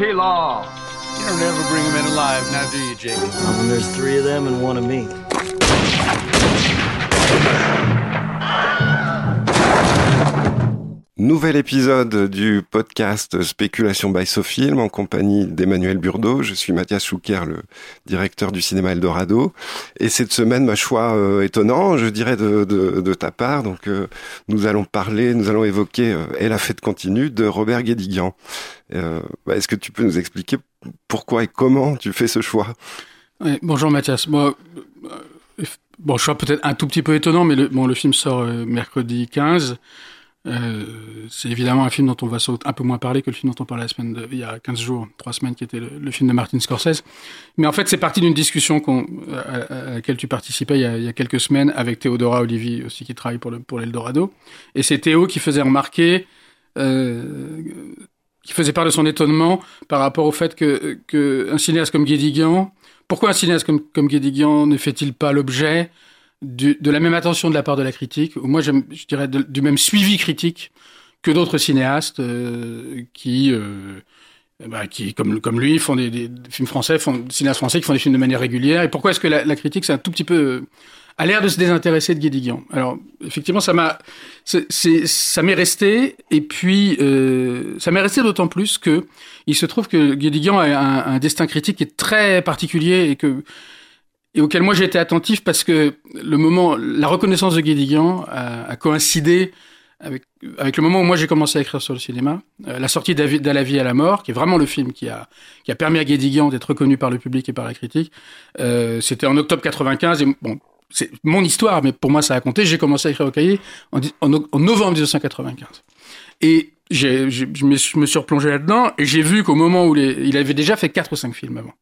Marty Law. You don't ever bring him in alive, now do you, Jake? When there's three of them and one of me. Nouvel épisode du podcast Spéculation by Sofilm en compagnie d'Emmanuel Burdeau. Je suis Mathias Chouker, le directeur du cinéma Eldorado. Et cette semaine, ma choix euh, étonnant, je dirais, de, ta part. Donc, euh, nous allons parler, nous allons évoquer euh, Et la fête continue de Robert Guédiguian. Bah, Est-ce que tu peux nous expliquer pourquoi et comment tu fais ce choix? Bonjour Mathias. Bon, choix peut-être un tout petit peu étonnant, mais le, bon, le film sort mercredi 15. Euh, c'est évidemment un film dont on va un peu moins parler que le film dont on parlait la semaine il y a 15 jours, 3 semaines, qui était le, film de Martin Scorsese. Mais en fait, c'est parti d'une discussion à, laquelle tu participais il y, a, quelques semaines avec Théodora Olivier aussi, qui travaille pour, le, pour l'Eldorado. Et c'est Théo qui faisait remarquer, euh, qui faisait part de son étonnement par rapport au fait que, que un cinéaste comme Guédiguian, pourquoi un cinéaste comme, comme Guédiguian ne fait-il pas l'objet du, de la même attention de la part de la critique, ou moi je dirais du même suivi critique que d'autres cinéastes euh, qui, euh, bah, qui comme, comme lui, font des, des, films français, font des cinéastes français qui font des films de manière régulière. Et pourquoi est-ce que la, la critique, c'est un tout petit peu euh, a l'air de se désintéresser de Guédiguian? Alors effectivement, ça m'a, ça m'est resté. Et puis euh, ça m'est resté d'autant plus que il se trouve que Guédiguian a un, un destin critique qui est très particulier et que et auquel moi j'ai été attentif parce que le moment, la reconnaissance de Guédiguian a, coïncidé avec, avec le moment où moi j'ai commencé à écrire sur le cinéma, euh, la sortie d'À la vie à la mort, qui est vraiment le film qui a, qui a permis à Guédiguian d'être reconnu par le public et par la critique. Euh, C'était en octobre 95 et bon, c'est mon histoire, mais pour moi ça a compté. J'ai commencé à écrire au cahier en, en, novembre 1995. Et j'ai, je, me, je me suis replongé là-dedans et j'ai vu qu'au moment où les, il avait déjà fait quatre ou cinq films avant.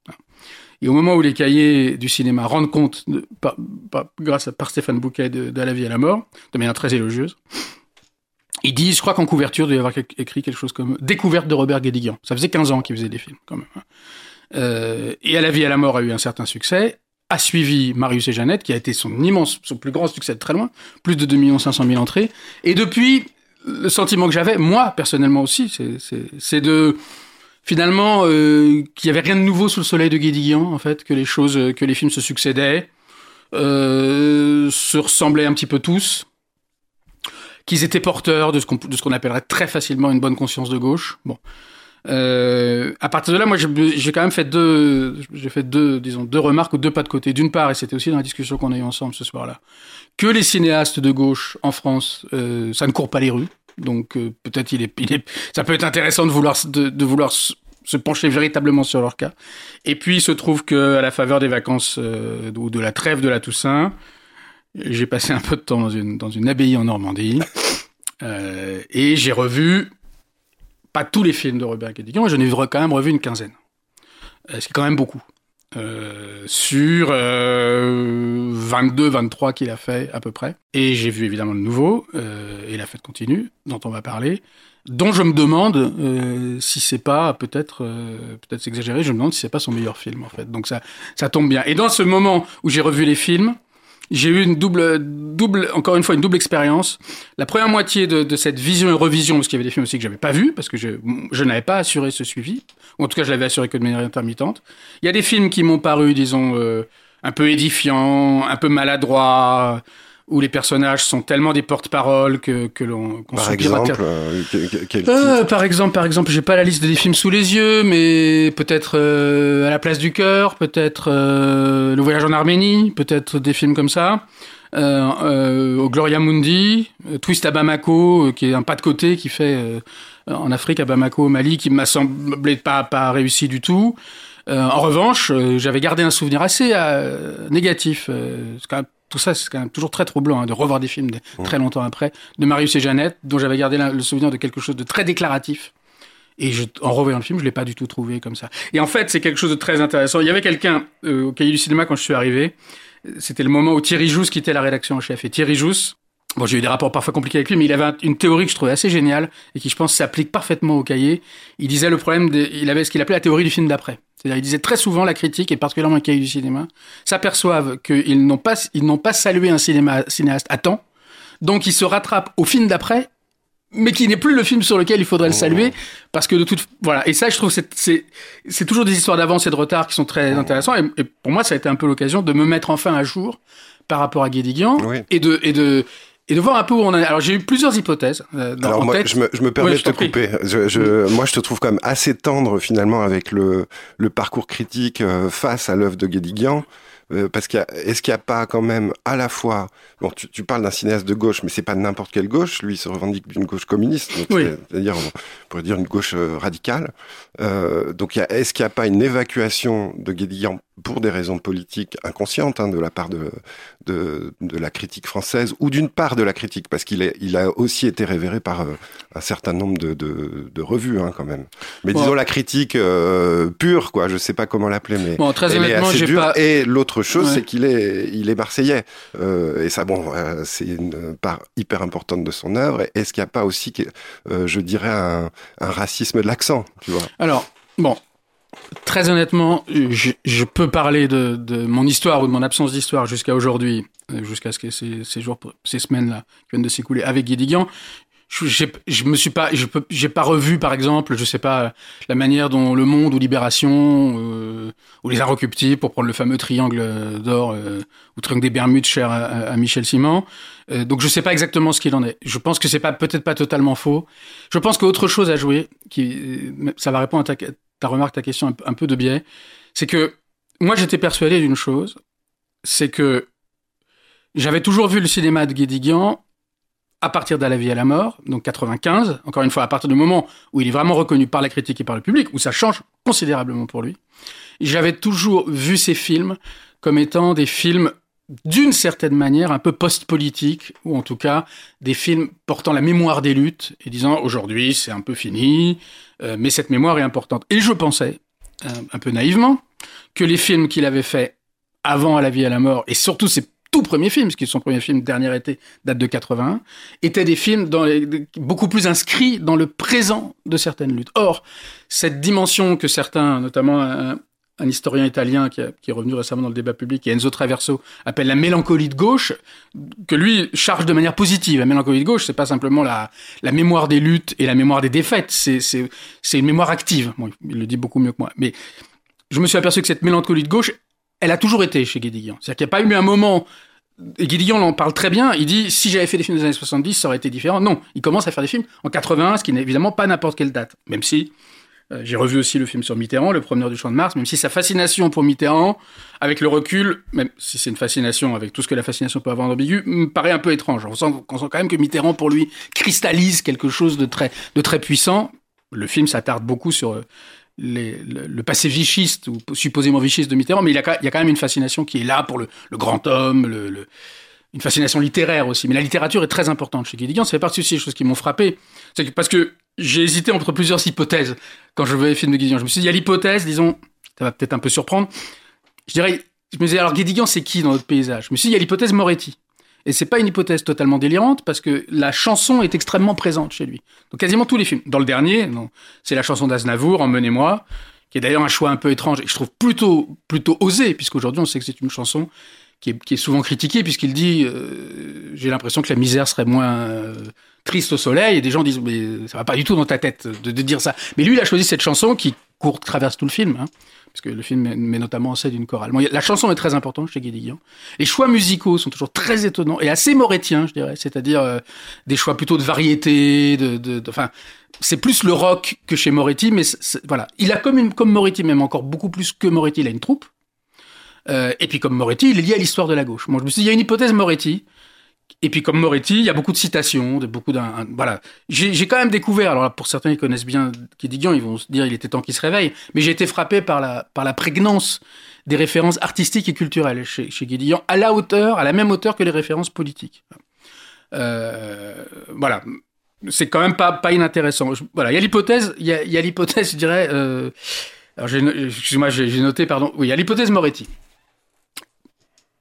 Et au moment où les cahiers du cinéma rendent compte, grâce à par Stéphane Bouquet, de, la vie à la mort, de manière très élogieuse, ils disent, je crois qu'en couverture, il doit y avoir écrit quelque chose comme Découverte de Robert Guédiguian. Ça faisait 15 ans qu'il faisait des films, quand même. Euh, et à la vie à la mort a eu un certain succès. A suivi Marius et Jeannette, qui a été son immense, son plus grand succès de très loin, plus de 2 500 000 entrées. Et depuis, le sentiment que j'avais, moi personnellement aussi, c'est de finalement euh, qu'il y avait rien de nouveau sous le soleil de Guédiguian, en fait, que les choses, que les films se succédaient, euh, se ressemblaient un petit peu tous, qu'ils étaient porteurs de ce qu'on appellerait très facilement une bonne conscience de gauche. Bon. Euh, à partir de là, moi, j'ai quand même fait deux, j'ai fait deux, disons, deux remarques ou deux pas de côté. D'une part, et c'était aussi dans la discussion qu'on a eue ensemble ce soir-là, que les cinéastes de gauche en France, euh, ça ne court pas les rues. Donc euh, peut-être il est, ça peut être intéressant de vouloir, de, vouloir se pencher véritablement sur leur cas. Et puis il se trouve que à la faveur des vacances euh, ou de la trêve de la Toussaint, j'ai passé un peu de temps dans une, dans une abbaye en Normandie euh, et j'ai revu pas tous les films de Robert Guédiguian, mais j'en ai quand même revu une quinzaine. Ce qui est quand même beaucoup. Euh, sur euh, 22, 23 qu'il a fait à peu près. Et j'ai vu évidemment le nouveau, euh, et la fête continue, dont on va parler, dont je me demande euh, si c'est pas, peut-être euh, peut-être s'exagérer, je me demande si c'est pas son meilleur film en fait. Donc ça, ça tombe bien. Et dans ce moment où j'ai revu les films, j'ai eu une double, double, encore une fois, une double expérience. La première moitié de, de, cette vision et revision, parce qu'il y avait des films aussi que j'avais pas vus, parce que je, je n'avais pas assuré ce suivi, ou en tout cas, je l'avais assuré que de manière intermittente. Il y a des films qui m'ont paru, disons, euh, un peu édifiants, un peu maladroits, où les personnages sont tellement des porte-paroles que, que l'on qu par exemple euh, quel euh, par exemple par exemple j'ai pas la liste des films sous les yeux mais peut-être euh, à la place du cœur peut-être euh, le voyage en Arménie peut-être des films comme ça. Euh, au Gloria Mundi Twist à Bamako qui est un pas de côté qui fait en Afrique à Bamako au Mali qui m'a semblé pas pas réussi du tout. En revanche j'avais gardé un souvenir assez négatif c'est quand même tout ça, c'est quand même toujours très troublant hein, de revoir des films de, mmh. très longtemps après, de Marius et Jeannette, dont j'avais gardé la, le souvenir de quelque chose de très déclaratif. Et je, en revoyant le film, je l'ai pas du tout trouvé comme ça. Et en fait, c'est quelque chose de très intéressant. Il y avait quelqu'un euh, au cahier du cinéma quand je suis arrivé. C'était le moment où Thierry Jousse quittait la rédaction en chef. Et Thierry Jousse, bon, j'ai eu des rapports parfois compliqués avec lui, mais il avait un, une théorie que je trouvais assez géniale et qui, je pense, s'applique parfaitement au cahier. Il disait le problème, de, il avait ce qu'il appelait la théorie du film d'après. C'est-à-dire, il disait très souvent la critique, et particulièrement le cahier du cinéma, s'aperçoivent qu'ils n'ont pas, ils n'ont pas salué un cinéma, cinéaste à temps, donc ils se rattrapent au film d'après mais qui n'est plus le film sur lequel il faudrait le saluer parce que de toute voilà. Et ça je trouve c'est c'est c'est toujours des histoires d'avance et de retard qui sont très intéressants et, et pour moi ça a été un peu l'occasion de me mettre enfin à jour par rapport à Guédiguian Oui. et de et de et de voir un peu où on en est. Alors j'ai eu plusieurs hypothèses. euh, dans, Alors en moi, tête. je me, je me permets Ouais, de te couper. Je, je, moi, je te trouve quand même assez tendre finalement avec le, le parcours critique euh, face à l'œuvre de Guédiguian. Euh, parce qu'il est-ce qu'il n'y a pas quand même à la fois, bon, tu, tu parles d'un cinéaste de gauche, mais c'est pas n'importe quelle gauche. Lui, il se revendique d'une gauche communiste, donc Oui. c'est-à-dire, on pourrait dire une gauche euh, radicale. Euh, donc, est-ce qu'il n'y a pas une évacuation de Guédiguian pour des raisons politiques inconscientes hein, de la part de, de, de la critique française ou d'une part de la critique, parce qu'il est, il a aussi été révéré par euh, un certain nombre de, de, de revues hein, quand même. Mais Bon. disons la critique euh, pure, quoi. Je sais pas comment l'appeler, mais Bon, très elle est assez j'ai dure. pas. Et l'autre chose, Ouais. c'est qu'il est, il est marseillais. Euh, et ça, bon, euh, c'est une part hyper importante de son œuvre. Est-ce qu'il n'y a pas aussi, euh, je dirais, un, un racisme de l'accent, tu vois? Alors bon, très honnêtement, je, peux parler de, mon histoire ou de mon absence d'histoire jusqu'à aujourd'hui, euh, jusqu'à ce que ces, jours, ces semaines-là qui viennent de s'écouler avec Guédiguian. Je, je me suis pas, j'ai pas revu par exemple, je sais pas la manière dont Le Monde ou Libération euh, ou Les Inrecuptibles, pour prendre le fameux triangle d'or euh, ou triangle des Bermudes cher à, Michel Simon. Donc je sais pas exactement ce qu'il en est. Je pense que c'est pas peut-être pas totalement faux. Je pense qu'autre chose à jouer, ça va répondre à ta, ta remarque, ta question un, peu- de biais, c'est que moi j'étais persuadé d'une chose, c'est que j'avais toujours vu le cinéma de Guédiguian à partir de la vie à la mort, donc 95, encore une fois, à partir du moment où il est vraiment reconnu par la critique et par le public, où ça change considérablement pour lui. J'avais toujours vu ces films comme étant des films d'une certaine manière un peu post-politiques, ou en tout cas des films portant la mémoire des luttes et disant aujourd'hui c'est un peu fini, euh, mais cette mémoire est importante. Et je pensais, euh, un peu naïvement, que les films qu'il avait faits avant À la vie et à la mort, et surtout ses tout premiers films, parce que son premier film, Dernier été, date de 81, étaient des films dans les- beaucoup plus inscrits dans le présent de certaines luttes. Or, cette dimension que certains, notamment un, un historien italien qui, est revenu récemment dans le débat public, Enzo Traverso, appelle la mélancolie de gauche, que lui charge de manière positive. La mélancolie de gauche, c'est pas simplement la, la mémoire des luttes et la mémoire des défaites, c'est, une mémoire active. Il le dit beaucoup mieux que moi. Mais je me suis aperçu que cette mélancolie de gauche, elle a toujours été chez Guédiguian. C'est-à-dire qu'il n'y a pas eu un moment, et Guédiguian en parle très bien, il dit, si j'avais fait des films des années 70, ça aurait été différent. Non, il commence à faire des films en 81, ce qui n'est évidemment pas n'importe quelle date. Même si, j'ai revu aussi le film sur Mitterrand, Le Promeneur du Champ de Mars, même si sa fascination pour Mitterrand, avec le recul, même si c'est une fascination avec tout ce que la fascination peut avoir d'ambigu, me paraît un peu étrange. On sent, quand même que Mitterrand, pour lui, cristallise quelque chose de très, de très puissant. Le film s'attarde beaucoup sur euh, le, passé vichiste ou supposément vichiste de Mitterrand, mais il y a, quand- même une fascination qui est là pour le, grand homme, une fascination littéraire aussi. Mais la littérature est très importante chez Guédiguian. Ça fait partie aussi des choses qui m'ont frappé. C'est parce que j'ai hésité entre plusieurs hypothèses quand je voyais les films de Guédiguian. Je me suis dit, il y a l'hypothèse, disons, ça va peut-être un peu surprendre. Je dirais, je me disais, alors Guédiguian, c'est qui dans notre paysage? Je me suis dit, il y a l'hypothèse Moretti. Et c'est pas une hypothèse totalement délirante parce que la chanson est extrêmement présente chez lui. Donc quasiment tous les films. Dans le dernier, c'est la chanson d'Aznavour, Emmenez-moi, qui est d'ailleurs un choix un peu étrange et que je trouve plutôt plutôt osé puisqu'aujourd'hui on sait que c'est une chanson qui est, qui est souvent critiquée puisqu'il dit euh, j'ai l'impression que la misère serait moins euh, triste au soleil et des gens disent mais ça va pas du tout dans ta tête de, dire ça. Mais lui il a choisi cette chanson qui court traverse tout le film. Hein parce que le film met, notamment en scène une chorale. La chanson est très importante chez Guédiguian. Les choix musicaux sont toujours très étonnants et assez morettiens, je dirais. C'est-à-dire euh, des choix plutôt de variété, de, enfin, c'est plus le rock que chez Moretti, mais voilà, il a comme une, comme Moretti, même encore beaucoup plus que Moretti, il a une troupe. Euh, et puis comme Moretti, il est lié à l'histoire de la gauche. Moi, je me suis dit, il y a une hypothèse Moretti. Et puis comme Moretti, il y a beaucoup de citations, de beaucoup d'un, un- voilà. J'ai quand même découvert. Alors là, pour certains, ils connaissent bien Guédiguian, ils vont se dire, il était temps qu'il se réveille. Mais j'ai été frappé par la par la prégnance des références artistiques et culturelles chez, chez à la hauteur, à la même hauteur que les références politiques. Euh, voilà, c'est quand même pas pas inintéressant. Voilà, il y a l'hypothèse, il y a, y a l'hypothèse, je dirais. Euh, alors excuse-moi, j'ai noté, pardon. Oui, il y a l'hypothèse Moretti.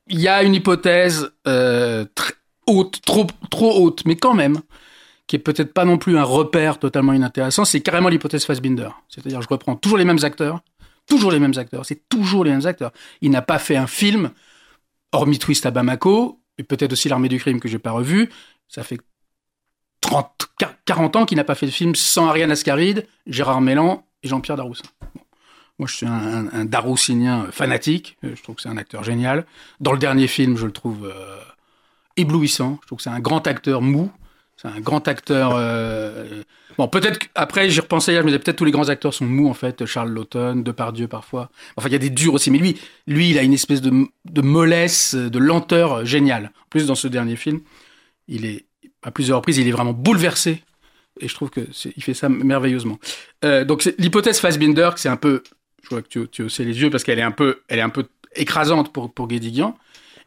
Il y a une hypothèse euh, très haute, trop trop haute, mais quand même, qui est peut-être pas non plus un repère totalement inintéressant. C'est carrément l'hypothèse Fassbinder. C'est-à-dire, je reprends toujours les mêmes acteurs, toujours les mêmes acteurs. C'est toujours les mêmes acteurs. Il n'a pas fait un film, hormis Twist à Bamako, et peut-être aussi L'Armée du Crime que j'ai pas revu. Ça fait 30, 40 ans qu'il n'a pas fait de film sans Ariane Ascaride, Gérard Mélan et Jean-Pierre Daroussin. Moi, je suis un, Daroussinien fanatique. Je trouve que c'est un acteur génial. Dans le dernier film, je le trouve euh, éblouissant. Je trouve que c'est un grand acteur mou. C'est un grand acteur. Euh... Bon, peut-être après, j'y repensais hier, je me disais peut-être tous les grands acteurs sont mous en fait. Charles Laughton, Depardieu parfois. Enfin, il y a des durs aussi, mais lui, lui, il a une espèce de, mollesse, de lenteur géniale. En plus, dans ce dernier film, il est à plusieurs reprises, il est vraiment bouleversé. Et je trouve que il fait ça merveilleusement. Euh, donc l'hypothèse Fassbinder, c'est un peu, je vois que tu, tu hausses les yeux parce qu'elle est un peu, elle est un peu écrasante pour pour Guédiguian.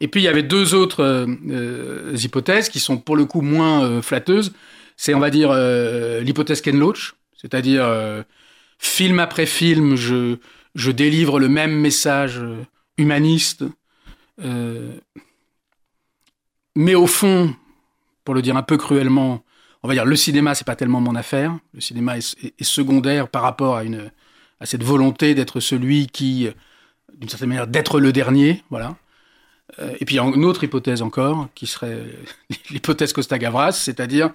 Et puis il y avait deux autres euh, euh, hypothèses qui sont pour le coup moins euh, flatteuses. C'est on va dire l'hypothèse Ken Loach, c'est-à-dire film après film, je je délivre le même message humaniste, mais au fond, pour le dire un peu cruellement, on va dire le cinéma c'est pas tellement mon affaire. Le cinéma est, est, secondaire par rapport à une à cette volonté d'être celui qui, d'une certaine manière, d'être le dernier, voilà. Euh, et puis il y a une autre hypothèse encore, qui serait l'hypothèse Costa-Gavras, c'est-à-dire,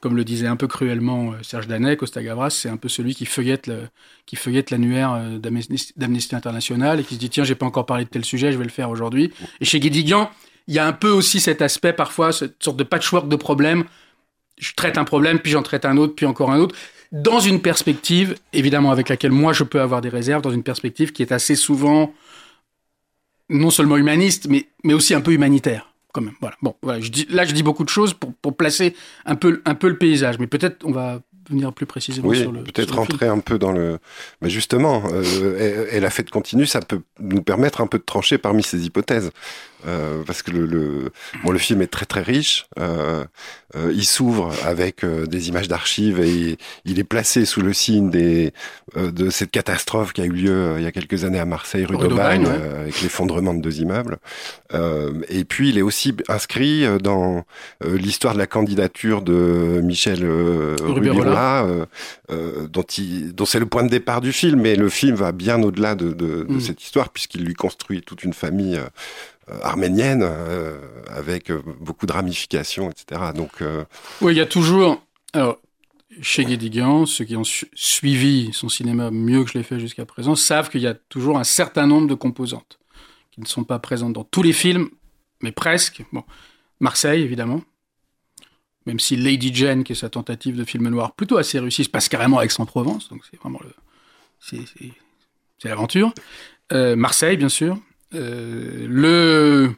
comme le disait un peu cruellement euh, Serge Danet, Costa-Gavras, c'est un peu celui qui feuillette, le, qui feuillette l'annuaire euh, d'Amnesty International et qui se dit, tiens, j'ai pas encore parlé de tel sujet, je vais le faire aujourd'hui. Et chez Guédiguian, il y a un peu aussi cet aspect, parfois, cette sorte de patchwork de problèmes. Je traite un problème, puis j'en traite un autre, puis encore un autre dans une perspective, évidemment, avec laquelle moi je peux avoir des réserves, dans une perspective qui est assez souvent non seulement humaniste, mais, mais aussi un peu humanitaire. Quand même. Voilà. Bon, voilà, je dis, là, je dis beaucoup de choses pour, pour placer un peu, un peu le paysage, mais peut-être on va venir plus précisément oui, sur le. Peut-être rentrer un peu dans le. Mais justement, euh, et, et, la fête continue, ça peut nous permettre un peu de trancher parmi ces hypothèses. Euh, parce que le, le, bon, le film est très très riche. Euh, euh, il s'ouvre avec euh, des images d'archives et il est placé sous le signe des, euh, de cette catastrophe qui a eu lieu il y a quelques années à Marseille, rue, rue d'Aubagne, ouais. avec l'effondrement de deux immeubles. et puis il est aussi inscrit dans l'histoire de la candidature de Michel Rubirola, dont, dont c'est le point de départ du film. Mais le film va bien au-delà de, de, de mmh. cette histoire puisqu'il lui construit toute une famille arménienne euh, avec euh, beaucoup de ramifications, etc. Donc, euh... oui, il y a toujours. Alors, chez Guédiguian, ceux qui ont su suivi son cinéma mieux que je l'ai fait jusqu'à présent savent qu'il y a toujours un certain nombre de composantes qui ne sont pas présentes dans tous les films, mais presque. Bon, Marseille, évidemment. Même si Lady Jane, qui est sa tentative de film noir plutôt assez réussie, se passe carrément à Aix-en-Provence, donc c'est vraiment c'est l'aventure. Euh, Marseille, bien sûr. Euh, le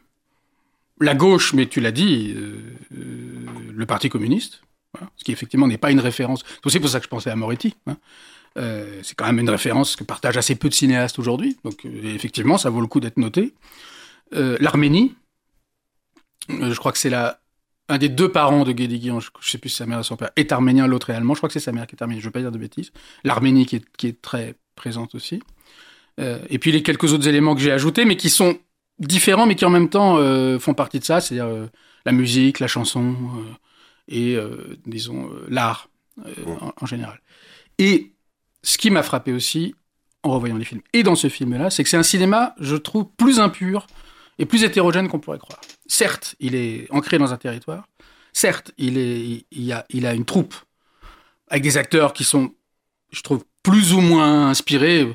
la gauche, mais tu l'as dit, euh, le Parti communiste, voilà, ce qui effectivement n'est pas une référence. C'est aussi pour ça que je pensais à Moretti. Hein. Euh, c'est quand même une référence que partagent assez peu de cinéastes aujourd'hui. Donc euh, effectivement, ça vaut le coup d'être noté. Euh, L'Arménie, je crois que c'est un des deux parents de Guédiguian, je, je sais plus si sa mère ou son père, est arménien, l'autre est allemand. Je crois que c'est sa mère qui est arménienne. Je veux pas dire de bêtises. L'Arménie qui est, qui est très présente aussi. Euh, et puis les quelques autres éléments que j'ai ajoutés, mais qui sont différents, mais qui en même temps euh, font partie de ça, c'est-à-dire euh, la musique, la chanson et, disons, l'art en, en, général. Et ce qui m'a frappé aussi, en revoyant les films, et dans ce film-là, c'est que c'est un cinéma, je trouve, plus impur et plus hétérogène qu'on pourrait croire. Certes, il est ancré dans un territoire. Certes, il, est, il, a, il a une troupe avec des acteurs qui sont, je trouve, plus ou moins inspirés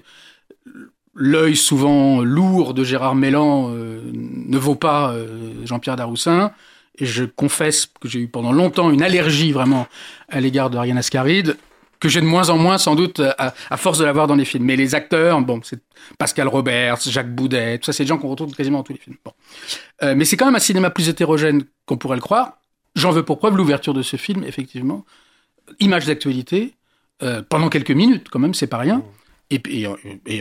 l'œil souvent lourd de Gérard Mélan euh, ne vaut pas euh, Jean-Pierre Daroussin. Et je confesse que j'ai eu pendant longtemps une allergie vraiment à l'égard de Ariane Ascaride, que j'ai de moins en moins sans doute à, force de la voir dans les films. Mais les acteurs, bon, c'est Pascal Roberts, Jacques Boudet, tout ça, c'est des gens qu'on retrouve quasiment dans tous les films. Bon. Euh, mais c'est quand même un cinéma plus hétérogène qu'on pourrait le croire. J'en veux pour preuve l'ouverture de ce film, effectivement. Image d'actualité, euh, pendant quelques minutes, quand même, c'est pas rien. Et,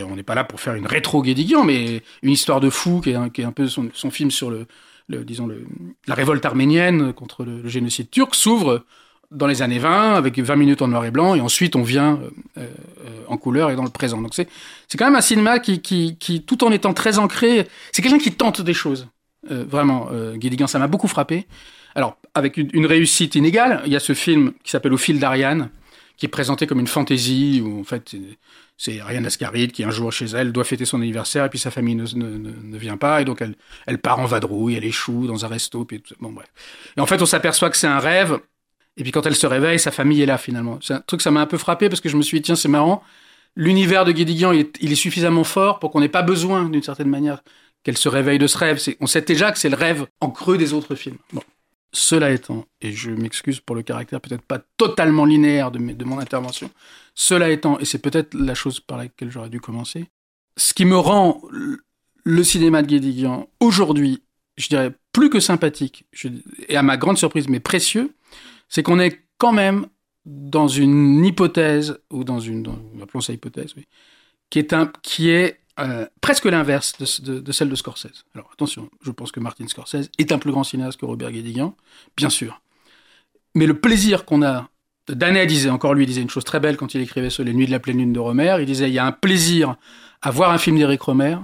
on n'est pas là pour faire une rétro Guédiguian, mais une histoire de fou qui est un, peu son, film sur le, disons le, la révolte arménienne contre le, génocide turc s'ouvre dans les années 20 avec 20 minutes en noir et blanc et ensuite on vient euh, euh, en couleur et dans le présent. Donc c'est c'est quand même un cinéma qui, qui, tout en étant très ancré, c'est quelqu'un qui tente des choses. Euh, vraiment, Guédiguian, ça m'a beaucoup frappé. Alors avec une, une, réussite inégale, il y a ce film qui s'appelle Au fil d'Ariane qui est présenté comme une fantaisie où en fait c'est Ariane Ascaride qui un jour chez elle doit fêter son anniversaire et puis sa famille ne, ne, ne vient pas et donc elle, elle part en vadrouille, elle échoue dans un resto puis bon bref. Et en fait on s'aperçoit que c'est un rêve Et puis quand elle se réveille, sa famille est là finalement. C'est un truc ça m'a un peu frappé parce que je me suis dit tiens c'est marrant. L'univers de Guédiguian il est, il est suffisamment fort pour qu'on n'ait pas besoin d'une certaine manière qu'elle se réveille de ce rêve. On sait déjà que c'est le rêve en creux des autres films. Cela étant, et je m'excuse pour le caractère peut-être pas totalement linéaire de, mon intervention, cela étant, et c'est peut-être la chose par laquelle j'aurais dû commencer, ce qui me rend le cinéma de Guédiguian aujourd'hui, je dirais, plus que sympathique, et à ma grande surprise, mais précieux, c'est qu'on est quand même dans une hypothèse, ou dans une, dans, appelons ça hypothèse, oui, qui est euh, presque l'inverse de, celle de Scorsese. Alors attention, je pense que Martin Scorsese est un plus grand cinéaste que Robert Guédiguian, bien sûr. Mais le plaisir qu'on a, disait, encore lui, disait une chose très belle quand il écrivait sur Les Nuits de la pleine lune de Romer, il disait, il y a un plaisir à voir un film d'Éric Romer,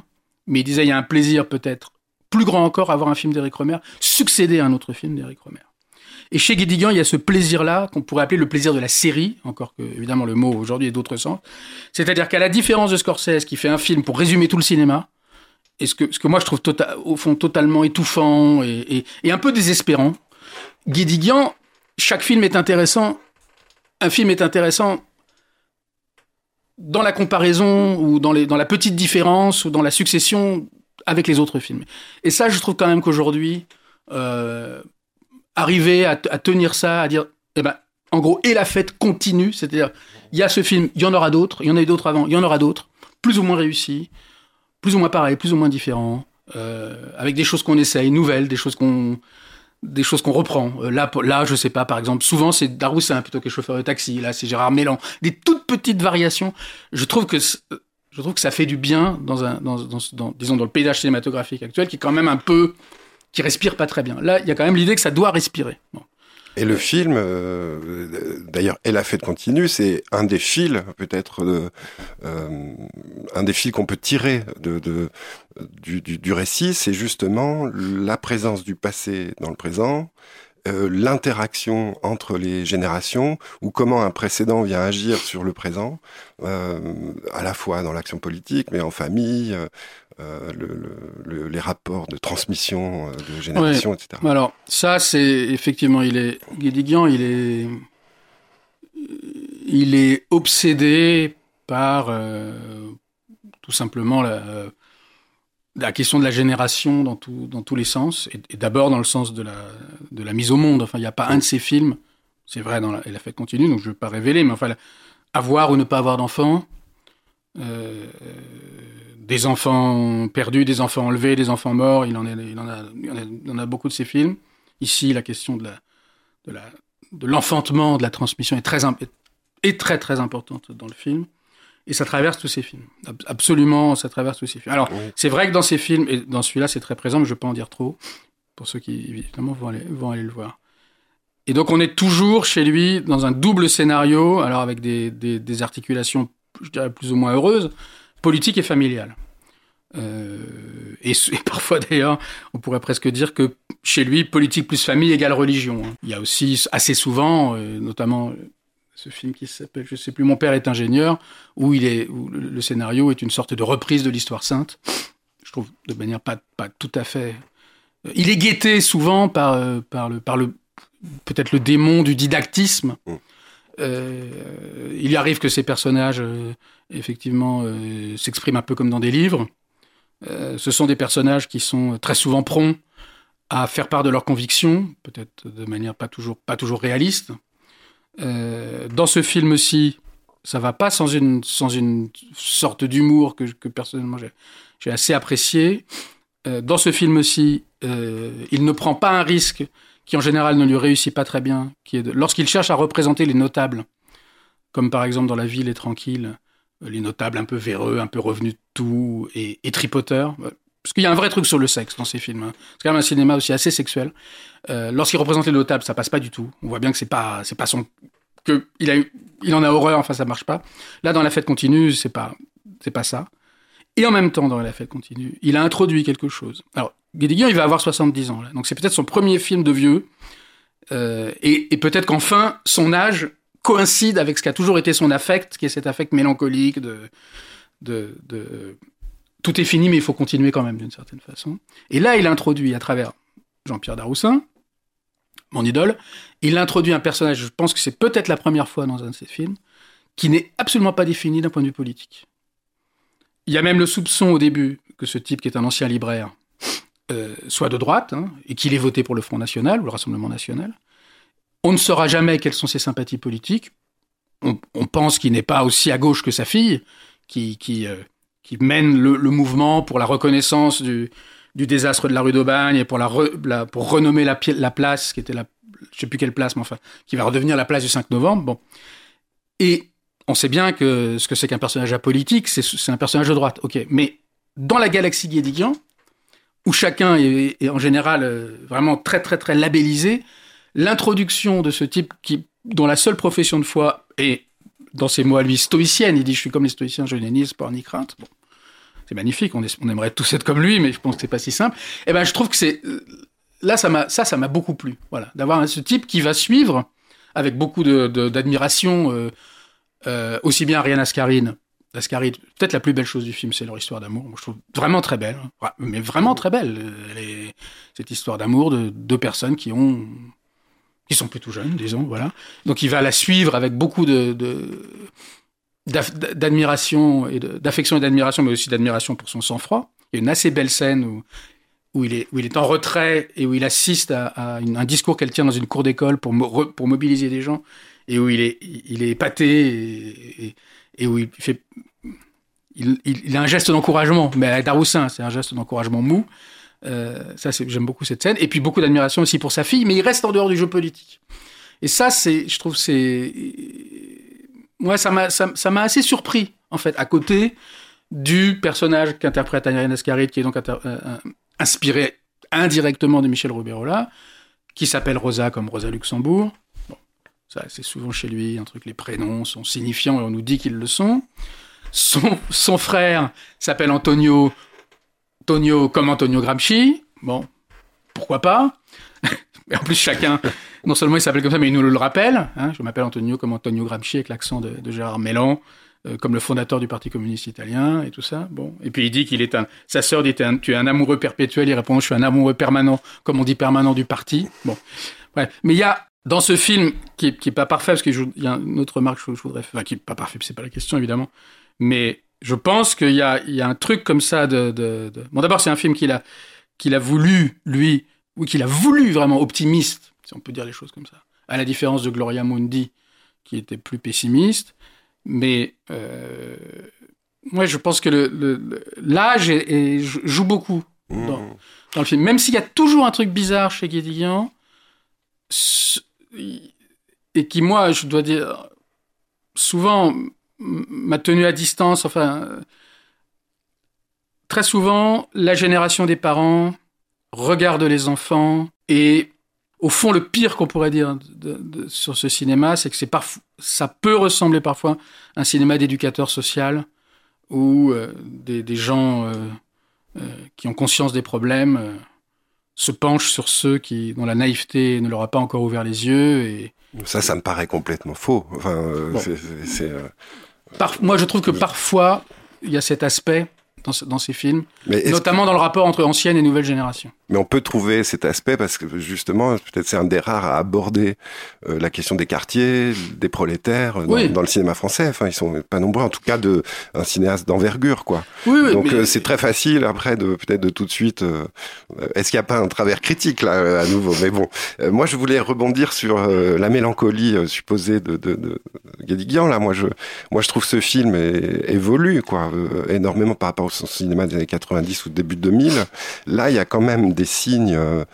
mais il disait, il y a un plaisir peut-être plus grand encore à voir un film d'Éric Romer succéder à un autre film d'Éric Romer. Et chez Guédiguian, il y a ce plaisir-là qu'on pourrait appeler le plaisir de la série, encore que évidemment le mot aujourd'hui est d'autres sens. C'est-à-dire qu'à la différence de Scorsese, qui fait un film pour résumer tout le cinéma, et ce que, ce que moi je trouve tota-, au fond totalement étouffant et, un peu désespérant, Guédiguian, chaque film est intéressant. Un film est intéressant dans la comparaison ou dans la petite différence ou dans la succession avec les autres films. Et ça, je trouve quand même qu'aujourd'hui, euh, arriver à, tenir ça, à dire, eh ben, en gros, et la fête continue, c'est-à-dire, il y a ce film, il y en aura d'autres, il y en a eu d'autres avant, il y en aura d'autres, plus ou moins réussis, plus ou moins pareils, plus ou moins différents, euh, avec des choses qu'on essaye, nouvelles, des choses qu'on des choses qu'on reprend. Euh, là, là, je sais pas, par exemple, souvent c'est Daroussin plutôt que chauffeur de taxi. Là, c'est Gérard Mélan. Des toutes petites variations. Je trouve que je trouve que ça fait du bien dans un, dans, dans, dans, disons, dans le paysage cinématographique actuel, qui est quand même un peu, qui respire pas très bien. Là, il y a quand même l'idée que ça doit respirer. Et le film, euh, d'ailleurs, et la fête continue, c'est un des fils, peut-être, de, euh, un des fils qu'on peut tirer de, du, récit, c'est justement la présence du passé dans le présent, euh, l'interaction entre les générations, ou comment un précédent vient agir sur le présent, euh, à la fois dans l'action politique, mais en famille, euh, le, le, les rapports de transmission euh, de génération, ouais. etc. Alors ça, c'est effectivement, il est Guédiguian, il est, il est obsédé par euh, tout simplement la, la question de la génération dans, tout, dans tous les sens, et, et d'abord dans le sens de la, de la mise au monde. Enfin, il n'y a pas un de ces films, c'est vrai, dans la, et la fête continue, donc je ne vais pas révéler, mais enfin, avoir ou ne pas avoir d'enfants. Euh, des enfants perdus, des enfants enlevés, des enfants morts, il en, est, il en, a, il en, a, il en a beaucoup de ces films. Ici, la question de la, de la, de l'enfantement, de la transmission est très, est très, très importante dans le film. Et ça traverse tous ces films. Absolument, ça traverse tous ces films. Alors, oui. c'est vrai que dans ces films, et dans celui-là, c'est très présent, mais je ne vais pas en dire trop, pour ceux qui, évidemment, vont aller, vont aller le voir. Et donc, on est toujours chez lui dans un double scénario, alors avec des, des, des articulations, je dirais, plus ou moins heureuses, politique et familiale. Euh, et, parfois d'ailleurs, on pourrait presque dire que chez lui, politique plus famille égale religion. Hein. Il y a aussi assez souvent, euh, notamment ce film qui s'appelle, je sais plus, Mon père est ingénieur, où il est, où le, scénario est une sorte de reprise de l'histoire sainte. Je trouve de manière pas, pas tout à fait. Il est guetté souvent par, euh, par le, par le, peut-être le démon du didactisme. Mmh. Euh, il arrive que ces personnages, euh, effectivement, euh, s'expriment un peu comme dans des livres. Ce sont des personnages qui sont très souvent prompts à faire part de leurs convictions, peut-être de manière pas toujours, pas toujours réaliste. Dans ce film-ci, ça va pas sans une, sans une sorte d'humour que, que personnellement j'ai assez apprécié. Dans ce film-ci, il ne prend pas un risque qui en général ne lui réussit pas très bien, qui est lorsqu'il cherche à représenter les notables, comme par exemple dans La ville est tranquille, les notables un peu véreux, un peu revenus de tout et, et tripoteurs. Parce qu'il y a un vrai truc sur le sexe dans ces films. Hein. C'est quand même un cinéma aussi assez sexuel. Euh, Lorsqu'il représente les notables, ça passe pas du tout. On voit bien que c'est pas, c'est pas son, que il a, il en a horreur. Enfin, ça marche pas. Là, dans la fête continue, c'est pas, c'est pas ça. Et en même temps, dans la fête continue, il a introduit quelque chose. Alors, Guédiguian, il va avoir 70 ans, là. Donc c'est peut-être son premier film de vieux. Euh, et, peut-être qu'enfin, son âge coïncide avec ce qui a toujours été son affect, qui est cet affect mélancolique de, de tout est fini, mais il faut continuer quand même d'une certaine façon. Et là, il introduit à travers Jean-Pierre Daroussin, mon idole, il introduit un personnage, je pense que c'est peut-être la première fois dans un de ses films, qui n'est absolument pas défini d'un point de vue politique. Il y a même le soupçon au début que ce type, qui est un ancien libraire, euh, soit de droite, hein, et qu'il ait voté pour le Front National ou le Rassemblement National. On ne saura jamais quelles sont ses sympathies politiques. On, pense qu'il n'est pas aussi à gauche que sa fille, qui, euh, mène le, mouvement pour la reconnaissance du, désastre de la rue d'Aubagne et pour, renommer la, la, place, qui était la, je sais plus quelle place, mais enfin, qui va redevenir la place du 5 novembre. Bon. Et on sait bien que ce que c'est qu'un personnage apolitique, c'est un personnage de droite. Ok, mais dans la galaxie Guédiguian, où chacun est, en général euh, vraiment très très très labellisé, l'introduction de ce type qui, dont la seule profession de foi est, dans ses mots à lui, stoïcienne, il dit je suis comme les stoïciens, je n'ai ni espoir ni crainte. Bon, c'est magnifique, on, aimerait tous être comme lui, mais je pense que c'est pas si simple. Eh ben, je trouve que c'est euh, là ça m'a ça ça m'a beaucoup plu, voilà, d'avoir ce type qui va suivre avec beaucoup d'admiration. De, euh, aussi bien Ariane Ascarine, Ascaride, peut-être la plus belle chose du film, c'est leur histoire d'amour. je trouve vraiment très belle, mais vraiment très belle. cette histoire d'amour de deux personnes qui ont, qui sont plutôt jeunes, disons, voilà. Donc il va la suivre avec beaucoup de, d'admiration et d'affection et d'admiration, mais aussi d'admiration pour son sang-froid. Il y a une assez belle scène où, où, il est, où il est en retrait et où il assiste à, un discours qu'elle tient dans une cour d'école pour, pour mobiliser des gens et où il est, il est épaté et, où il fait. Il, a un geste d'encouragement, mais à Daroussin, c'est un geste d'encouragement mou. Euh, ça, j'aime beaucoup cette scène. Et puis beaucoup d'admiration aussi pour sa fille, mais il reste en dehors du jeu politique. Et ça, c'est, je trouve, c'est. Moi, ça m'a, assez surpris, en fait, à côté du personnage qu'interprète Ariane Ascaride, qui est donc euh, inspiré indirectement de Michel Ruberola, qui s'appelle Rosa comme Rosa Luxembourg, c'est souvent chez lui un truc, les prénoms sont signifiants et on nous dit qu'ils le sont. Son, son frère s'appelle Antonio, Antonio comme Antonio Gramsci. Bon, pourquoi pas? En plus, chacun, non seulement il s'appelle comme ça, mais il nous le rappelle. Hein. Je m'appelle Antonio comme Antonio Gramsci avec l'accent de, Gérard Mellan, euh, comme le fondateur du Parti communiste italien et tout ça. Bon, et puis il dit qu'il est un. Sa sœur dit tu es un amoureux perpétuel. Il répond je suis un amoureux permanent, comme on dit permanent du parti. Bon, ouais. Mais il y a dans ce film, qui est, qui est pas parfait, parce qu'il y a une autre remarque que je voudrais enfin, qui est pas parfait, c'est pas la question, évidemment, mais je pense qu'il y a, il y a un truc comme ça de, de, de... bon, d'abord, c'est un film qu'il a, qu'il a voulu, lui, ou qu'il a voulu vraiment optimiste, si on peut dire les choses comme ça, à la différence de Gloria Mundi, qui était plus pessimiste, mais, euh, ouais, je pense que le, l'âge joue beaucoup mmh. dans, dans, le film, même s'il y a toujours un truc bizarre chez Guédiguian, et qui, moi, je dois dire, souvent m'a tenu à distance. Enfin, très souvent, la génération des parents regarde les enfants et au fond, le pire qu'on pourrait dire sur ce cinéma, c'est que c'est ça peut ressembler parfois à un cinéma d'éducateur social où euh, des, gens euh, euh, qui ont conscience des problèmes se penche sur ceux qui, dont la naïveté ne leur a pas encore ouvert les yeux. Et, ça, ça me paraît complètement faux. Enfin, euh, c'est, euh, moi, je trouve que parfois, il y a cet aspect dans, ces films, notamment dans le rapport entre ancienne et nouvelle génération. Mais on peut trouver cet aspect parce que justement, peut-être c'est un des rares à aborder euh, la question des quartiers, des prolétaires euh, dans, le cinéma français. Enfin, ils sont pas nombreux, en tout cas, de un cinéaste d'envergure, quoi. Oui, Donc euh, c'est très facile après de peut-être de tout de suite. Est-ce qu'il n'y a pas un travers critique là à nouveau? Mais bon, moi je voulais rebondir sur la mélancolie supposée de, de, de Guédiguian. Là, moi je, moi je trouve ce film évolue quoi énormément par rapport au cinéma des années 90 ou début 2000, là, il y a quand même des signes euh,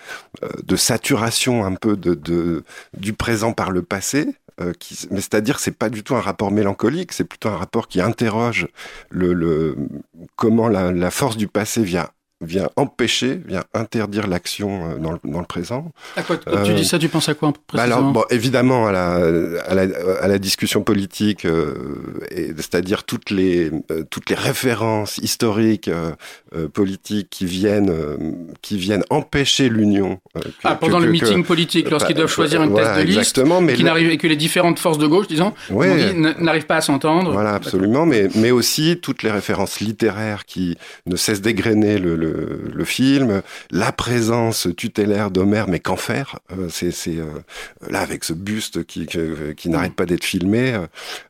de saturation un peu du présent par le passé. Euh, mais c'est-à-dire, c'est pas du tout un rapport mélancolique, c'est plutôt un rapport qui interroge le, comment la force du passé vient vient empêcher, vient interdire l'action euh, dans le, dans le présent. À quoi, quand tu dis ça, tu penses à quoi bah alors, bon, évidemment à la, à la, à la discussion politique, euh, c'est-à-dire toutes les euh, toutes les références historiques euh, euh politiques qui viennent qui viennent empêcher l'union. ah, pendant le meeting politique, lorsqu'ils doivent choisir une tête de liste, mais qui et que les différentes forces de gauche, disons, ouais, n'arrivent pas à s'entendre. Voilà, absolument, mais mais aussi toutes les références littéraires qui ne cessent d'égrener le, le le, le film, la présence tutélaire d'Homère, mais qu'en faire euh, C'est euh, là avec ce buste qui qui, qui n'arrête pas d'être filmé.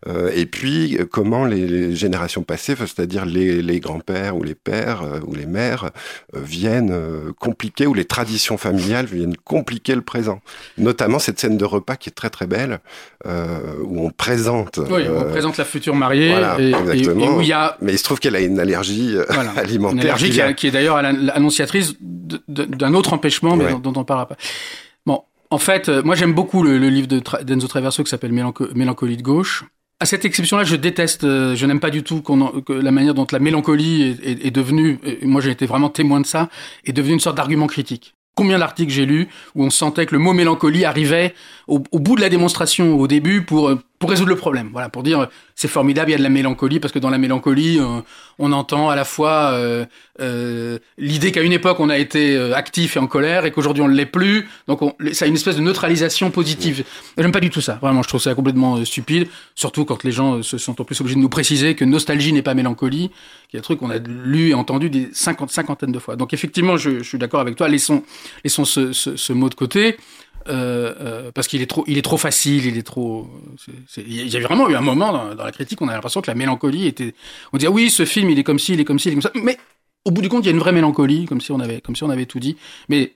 euh, et puis comment les, les générations passées, c'est-à-dire les, les grands-pères ou les pères ou les mères, viennent compliquer ou les traditions familiales viennent compliquer le présent. Notamment cette scène de repas qui est très très belle où on présente. Oui, on présente la future mariée voilà, et, et- exactement. et où il y a mais il se trouve qu'elle a une allergie voilà, alimentaire. une allergie qui est- est d'ailleurs à la- annonciatrice de- de- d'un autre empêchement, mais Ouais. dont, dont on parlera pas. Bon, en fait, euh, moi j'aime beaucoup le, le livre de d'Enzo Traverso qui s'appelle Mélanco- Mélancolie de gauche. À cette exception-là, je déteste, euh, je n'aime pas du tout en- que la manière dont la mélancolie est, est- est devenue, et moi j'ai été vraiment témoin de ça, est devenue une sorte d'argument critique. Combien d'articles j'ai lus où on sentait que le mot mélancolie arrivait au, au bout de la démonstration, au début, pour, euh, pour résoudre le problème. Voilà, pour dire euh, c'est formidable, il y a de la mélancolie, parce que dans la mélancolie, euh, on entend à la fois euh, euh, l'idée qu'à une époque on a été euh, actif et en colère et qu'aujourd'hui on ne l'est plus. Donc on, ça a une espèce de neutralisation positive. J'aime pas du tout ça. Vraiment, je trouve ça complètement stupide. Surtout quand les gens se sont en plus obligés de nous préciser que nostalgie n'est pas mélancolie, qui est un truc qu'on a lu et entendu des cinquante, cinquantaines de fois. Donc effectivement, je, je suis d'accord avec toi. Laissons, laissons ce, ce mot de côté. Euh, euh, parce qu'il est trop, il est trop facile, il est trop. Il y a vraiment eu un moment dans, la critique, on a l'impression que la mélancolie était. On disait oui, ce film, il est comme ci, il est comme ci, il est comme ça. Mais au bout du compte, il y a une vraie mélancolie, comme si on avait, comme si on avait tout dit. Mais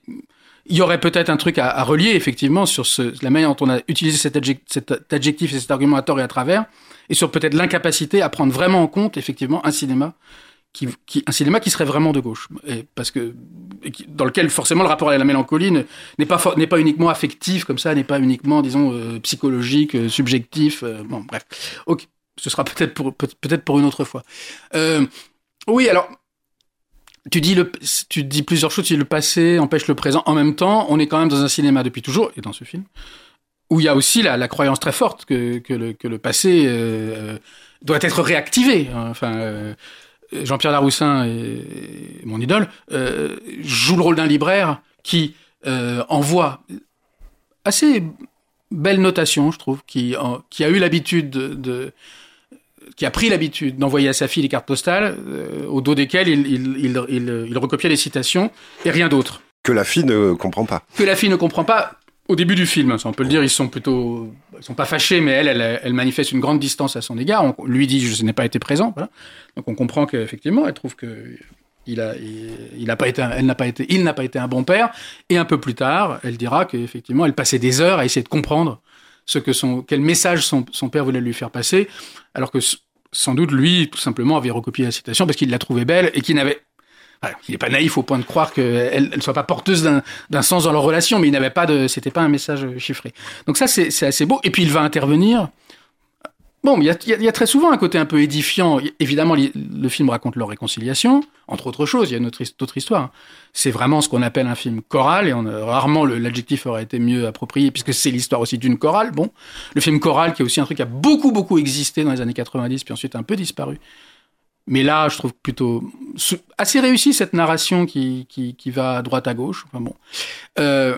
il y aurait peut-être un truc à, relier effectivement sur ce, la manière dont on a utilisé cet, adjec- cet adjectif et cet argument à tort et à travers, et sur peut-être l'incapacité à prendre vraiment en compte effectivement un cinéma qui, un cinéma qui serait vraiment de gauche, parce que dans lequel forcément le rapport à la mélancolie ne- n'est pas n'est pas uniquement affectif comme ça, n'est pas uniquement disons euh, psychologique, euh, subjectif. euh, bon, bref, ok, ce sera peut-être pour peut- peut-être pour une autre fois. Oui, alors tu dis le, tu dis plusieurs choses. Dis le passé empêche le présent. En même temps, on est quand même dans un cinéma depuis toujours et dans ce film où il y a aussi la, la croyance très forte que, que, le, passé doit être réactivé. Enfin, Jean-Pierre Laroussin, est, mon idole, euh, joue le rôle d'un libraire qui euh, envoie assez belle notation, je trouve, qui, en, qui a eu l'habitude de, de qui a pris l'habitude d'envoyer à sa fille les cartes postales, euh, au dos desquelles il, il, il, il, il recopiait les citations et rien d'autre. Que la fille ne comprend pas. Que la fille ne comprend pas au début du film. Ça, on peut le dire, ils sont plutôt, ils sont pas fâchés, mais elle, elle, elle manifeste une grande distance à son égard. On lui dit, je n'ai pas été présent. Voilà. Donc on comprend qu'effectivement, elle trouve que il a, il, il a pas été, elle n'a pas été, il n'a pas été un bon père. Et un peu plus tard, elle dira qu'effectivement, elle passait des heures à essayer de comprendre ce que son, quel message son, son père voulait lui faire passer, alors que sans doute lui, tout simplement, avait recopié la citation parce qu'il la trouvait belle et qu'il n'avait il n'est pas naïf au point de croire qu'elle ne soit pas porteuse d'un sens dans leur relation, mais il n'avait pas de, c'était pas un message chiffré. Donc ça, c'est assez beau. Et puis il va intervenir. Bon, il y, a, très souvent un côté un peu édifiant. Évidemment, le film raconte leur réconciliation, entre autres choses. Il y a une autre, histoire. C'est vraiment ce qu'on appelle un film choral, et on, rarement l'adjectif aurait été mieux approprié, puisque c'est l'histoire aussi d'une chorale. Bon, le film choral, qui est aussi un truc qui a beaucoup, beaucoup existé dans les années 90, puis ensuite un peu disparu. Mais là, je trouve plutôt assez réussi cette narration qui, qui, va à droite à gauche. Enfin bon. Euh,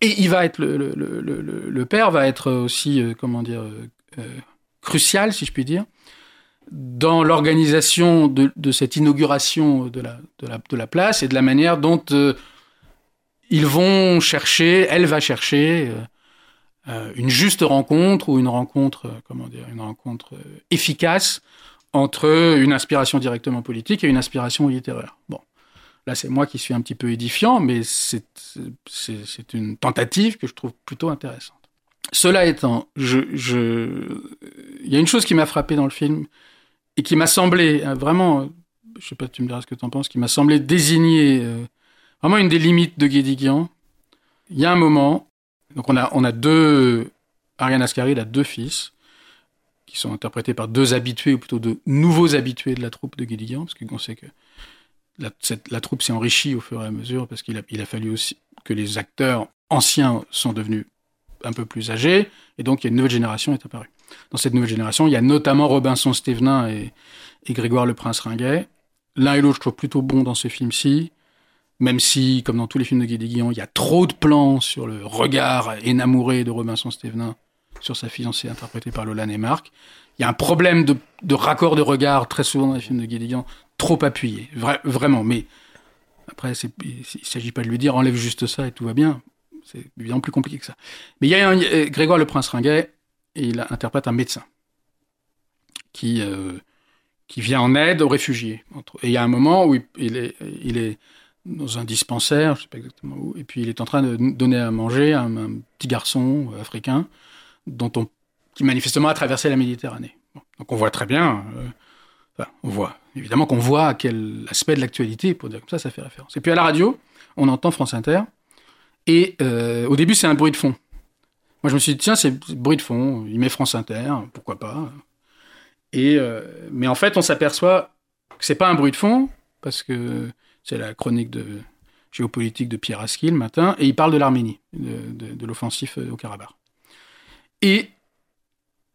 et il va être le, le, le, le, père va être aussi euh, comment dire euh, crucial, si je puis dire, dans l'organisation de, de, cette inauguration de la, de, la, de la place et de la manière dont ils vont chercher, elle va chercher une juste rencontre ou une rencontre, comment dire, une rencontre efficace entre une inspiration directement politique et une inspiration littéraire. Bon, là c'est moi qui suis un petit peu édifiant, mais c'est une tentative que je trouve plutôt intéressante. Cela étant, je, je... il y a une chose qui m'a frappé dans le film et qui m'a semblé hein, vraiment, je sais pas, tu me diras ce que tu en penses, qui m'a semblé désigner euh, vraiment une des limites de Guédiguian. Il y a un moment, donc on a, on a deux, Ariane Ascari, il a deux fils, qui sont interprétés par deux habitués, ou plutôt de nouveaux habitués de la troupe de Guédiguian, parce qu'on sait que la, troupe s'est enrichie au fur et à mesure, parce qu'il a, fallu aussi que les acteurs anciens sont devenus un peu plus âgés, et donc il y a une nouvelle génération est apparue. Dans cette nouvelle génération, il y a notamment Robinson Stevenin et, Grégoire le Prince Ringuet. L'un et l'autre, je trouve plutôt bon dans ce film-ci, même si, comme dans tous les films de Guédiguian, il y a trop de plans sur le regard énamouré de Robinson Stevenin sur sa fiancée interprétée par Lola Marc. Il y a un problème de, raccord de regard très souvent dans les films de Guédiguian, trop appuyé, Vra vraiment. Mais Après, il ne s'agit pas de lui dire enlève juste ça et tout va bien. C'est évidemment plus compliqué que ça. Mais il y a un, euh, Grégoire le Prince Ringuet, et il interprète un médecin qui, euh, qui vient en aide aux réfugiés. Et il y a un moment où il, est, il est dans un dispensaire, je ne sais pas exactement où, et puis il est en train de donner à manger à un, petit garçon africain qui manifestement a traversé la Méditerranée. Donc on voit très bien, euh, on voit, évidemment qu'on voit à quel aspect de l'actualité, pour dire comme ça, ça fait référence. Et puis à la radio, on entend France Inter, et euh, au début c'est un bruit de fond. Moi je me suis dit, tiens, c'est bruit de fond, il met France Inter, pourquoi pas. Et, euh, mais en fait, on s'aperçoit que c'est pas un bruit de fond, parce que c'est la chronique de géopolitique de Pierre Aski le matin, et il parle de l'Arménie, de, euh, au Karabakh. Et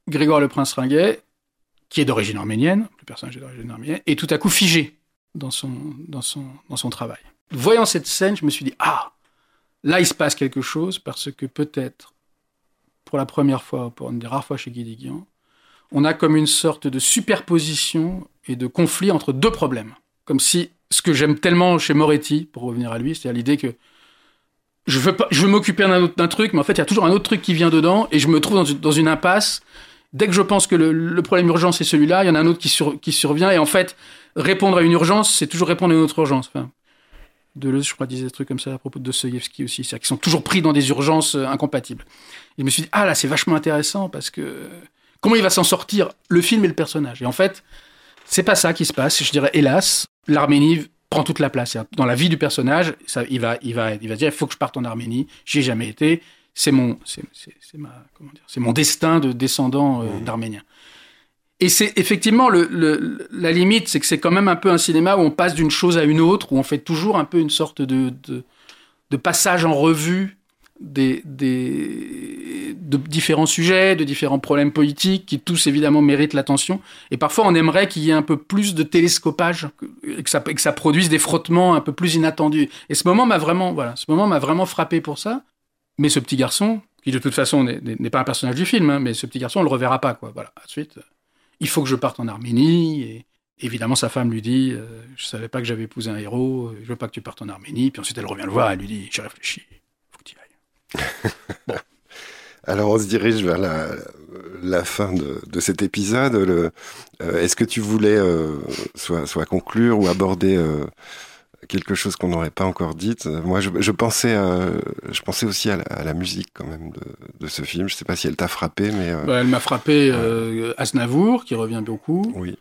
Grégoire le Prince Ringuet, qui est d'origine arménienne, le personnage est d'origine arménienne, est tout à coup figé dans son, dans son, dans son travail. Voyant cette scène, je me suis dit, ah, là il se passe quelque chose, parce que peut-être, pour la première fois, pour une des rares fois chez Guy Guian, on a comme une sorte de superposition et de conflit entre deux problèmes. Comme si ce que j'aime tellement chez Moretti, pour revenir à lui, c'est-à-dire l'idée que je veux, pas- je veux m'occuper d'un truc, mais en fait, il y a toujours un autre truc qui vient dedans, et je me trouve dans une, dans une impasse. Dès que je pense que le, le problème urgent, c'est celui-là, il y en a un autre qui, sur- qui survient, et en fait, répondre à une urgence, c'est toujours répondre à une autre urgence. Enfin, Deleuze, je crois, disait des trucs comme ça à propos de Dostoïevski aussi, c'est-à-dire qu'ils sont toujours pris dans des urgences euh, incompatibles. Et je me suis dit, ah là, c'est vachement intéressant, parce que comment il va s'en sortir, le film et le personnage? Et en fait, c'est pas ça qui se passe. Je dirais, hélas, l'Arménie prend toute la place. Dans la vie du personnage, ça, il, va, il, va, il va dire, il faut que je parte en Arménie. J'y ai jamais été. C'est mon, c'est, c'est, c'est ma, comment dire, c'est mon destin de descendant euh, d'Arménien. Et c'est effectivement le, le- la limite, c'est que c'est quand même un peu un cinéma où on passe d'une chose à une autre, où on fait toujours un peu une sorte de, de, de passage en revue de différents sujets, de différents problèmes politiques qui tous évidemment méritent l'attention. Et parfois on aimerait qu'il y ait un peu plus de télescopage et que ça, produise des frottements un peu plus inattendus. Et ce moment m'a vraiment, voilà, ce moment m'a vraiment frappé pour ça. Mais ce petit garçon, qui de toute façon n'est- pas un personnage du film, hein, mais ce petit garçon on le reverra pas quoi. Voilà, ensuite, euh, il faut que je parte en Arménie et Évidemment, sa femme lui dit euh, Je savais pas que j'avais épousé un héros, je veux pas que tu partes en Arménie. Puis ensuite, elle revient le voir, elle lui dit J'ai réfléchi, Alors on se dirige vers la, la fin de, de cet épisode. Euh, Est-ce que tu voulais euh, soit, soit conclure ou aborder euh, quelque chose qu'on n'aurait pas encore dit? Moi, je, je pensais, je pensais aussi à la, à la musique quand même de, de ce film. Je sais pas si elle t'a frappé, mais Bah, elle m'a frappé Aznavour, qui revient beaucoup. oui.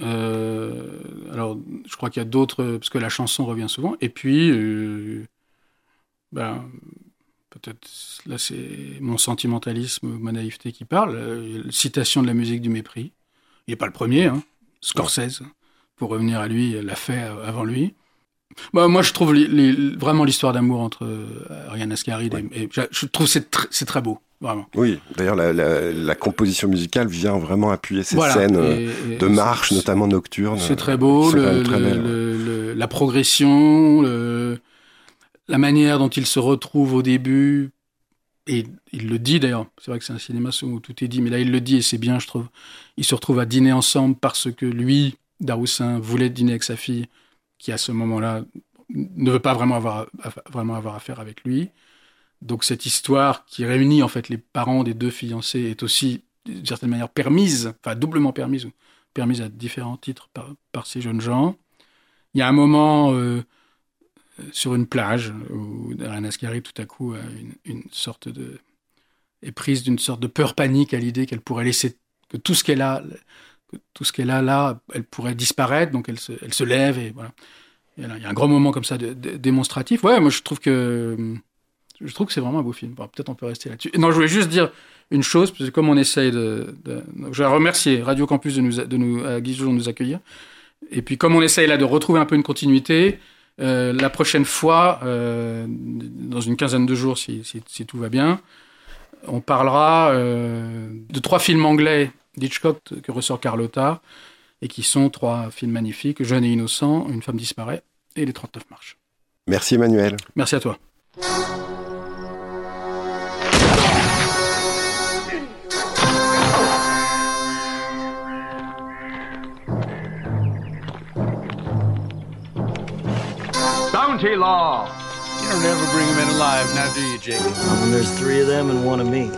Alors, je crois qu'il y a d'autres, parce que la chanson revient souvent. Et puis, ben, peut-être là, c'est mon sentimentalisme, ma naïveté qui parle. Euh, citation de la musique du mépris. Il n'est pas le premier, hein. Scorsese, pour revenir à lui, l'a fait avant lui. Bah, moi, je trouve les- les- vraiment l'histoire d'amour entre euh, Ariane Ascaride et, et je, trouve que c'est tr- c'est très beau, vraiment. Oui, d'ailleurs, la, la, la composition musicale vient vraiment appuyer ces Voilà. scènes euh, Et- de marche, notamment nocturnes. C'est très beau, le- très le- la progression, le- la manière dont il se retrouve au début. Et il le dit d'ailleurs, c'est vrai que c'est un cinéma où tout est dit, mais là il le dit et c'est bien, je trouve. Ils se retrouvent à dîner ensemble parce que lui, Daroussin, voulait dîner avec sa fille, qui à ce moment-là ne veut pas vraiment avoir, vraiment avoir affaire avec lui. Donc cette histoire qui réunit en fait les parents des deux fiancés est aussi d'une certaine manière permise, enfin doublement permise, permise à différents titres par, par ces jeunes gens. Il y a un moment euh, sur une plage où Darren Ascari tout à coup a une, sorte de est prise d'une sorte de peur panique à l'idée qu'elle pourrait laisser que tout ce qu'elle a tout ce qu'elle a là elle pourrait disparaître. Donc elle se, elle se lève et voilà. Il y a un grand moment comme ça de, démonstratif. Ouais moi je trouve que je trouve que c'est vraiment un beau film. Bon, peut-être on peut rester là-dessus. Non je voulais juste dire une chose parce que comme on essaye de, je vais remercier Radio Campus de nous de nous à Joujon de nous accueillir. Et puis comme on essaye là de retrouver un peu une continuité euh, la prochaine fois, euh, dans une quinzaine de jours, si, si- si tout va bien, on parlera euh, de trois films anglais d'Hitchcock que ressort Carlotta, et qui sont trois films magnifiques, Jeune et innocent, Une femme disparaît, et Les 39 marches. Merci Emmanuel. Merci à toi. Down bounty law. You don't ever bring them in alive, now do you, Jake? Not when there's three of them and one of me.